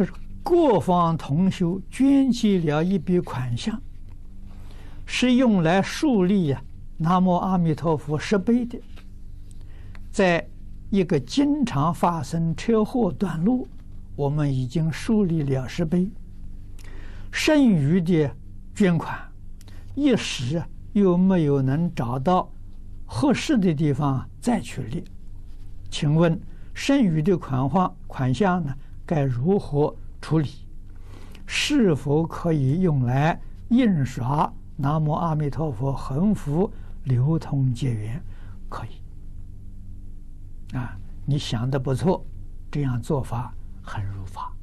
他说：“各方同修捐集了一笔款项，是用来树立呀‘南无阿弥陀佛’石碑的。在一个经常发生车祸段落，我们已经树立了石碑。剩余的捐款，一时又没有能找到合适的地方再去立，请问剩余的款项款项呢？该如何处理？是否可以用来印刷“南无阿弥陀佛”横幅流通结缘？可以。啊，你想的不错，这样做法很如法。